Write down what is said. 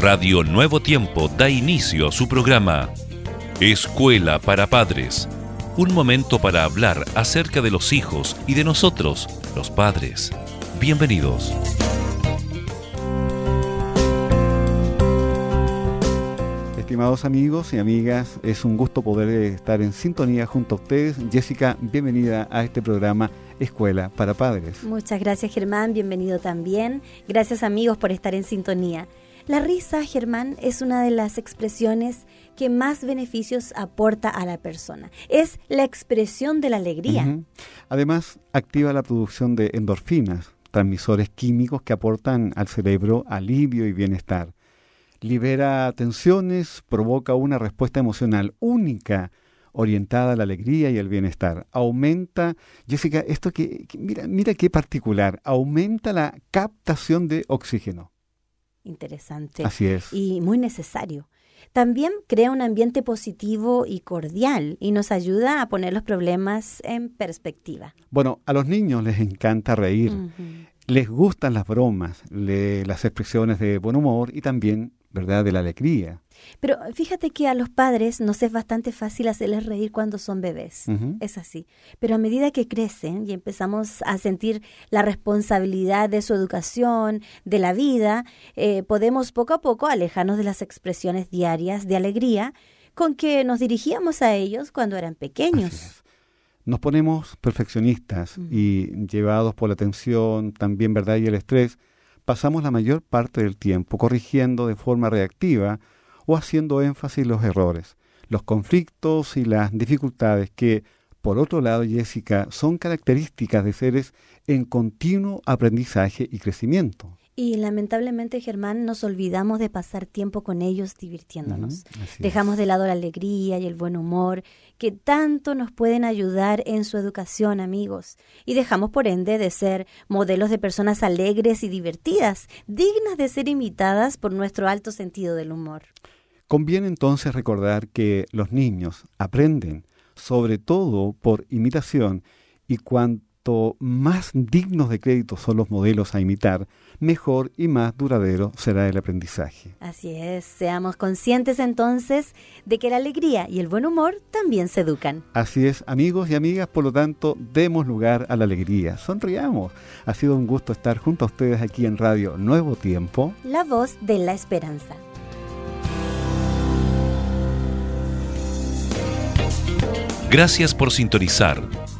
Radio Nuevo Tiempo da inicio a su programa Escuela para Padres. Un momento para hablar acerca de los hijos y de nosotros, los padres. Bienvenidos. Estimados amigos y amigas, es un gusto poder estar en sintonía junto a ustedes. Jessica, bienvenida a este programa Escuela para Padres. Muchas gracias Germán, bienvenido también. Gracias amigos por estar en sintonía. La risa, Germán, es una de las expresiones que más beneficios aporta a la persona. Es la expresión de la alegría. Además, activa la producción de endorfinas, transmisores químicos que aportan al cerebro alivio y bienestar libera tensiones, provoca una respuesta emocional única orientada a la alegría y el bienestar. Aumenta, Jessica, esto que, mira, mira qué particular, aumenta la captación de oxígeno. Interesante. Así es. Y muy necesario. También crea un ambiente positivo y cordial y nos ayuda a poner los problemas en perspectiva. Bueno, a los niños les encanta reír, les gustan las bromas, las expresiones de buen humor y también ¿verdad? De la alegría. Pero fíjate que a los padres nos es bastante fácil hacerles reír cuando son bebés. Es así. Pero a medida que crecen y empezamos a sentir la responsabilidad de su educación, de la vida, eh, podemos poco a poco alejarnos de las expresiones diarias de alegría con que nos dirigíamos a ellos cuando eran pequeños. Nos ponemos perfeccionistas y llevados por la tensión, también, ¿verdad? Y el estrés, pasamos la mayor parte del tiempo corrigiendo de forma reactiva o haciendo énfasis los errores, los conflictos y las dificultades que, por otro lado, Jessica, son características de seres en continuo aprendizaje y crecimiento. Y lamentablemente, Germán, nos olvidamos de pasar tiempo con ellos divirtiéndonos. Dejamos de lado la alegría y el buen humor que tanto nos pueden ayudar en su educación, amigos. Y dejamos, por ende, de ser modelos de personas alegres y divertidas, dignas de ser imitadas por nuestro alto sentido del humor. Conviene entonces recordar que los niños aprenden, sobre todo por imitación, y cuando más dignos de crédito son los modelos a imitar, mejor y más duradero será el aprendizaje. Así es, seamos conscientes entonces de que la alegría y el buen humor también se educan. Así es, amigos y amigas, por lo tanto, demos lugar a la alegría, sonriamos. Ha sido un gusto estar junto a ustedes aquí en Radio Nuevo Tiempo. La voz de la esperanza. Gracias por sintonizar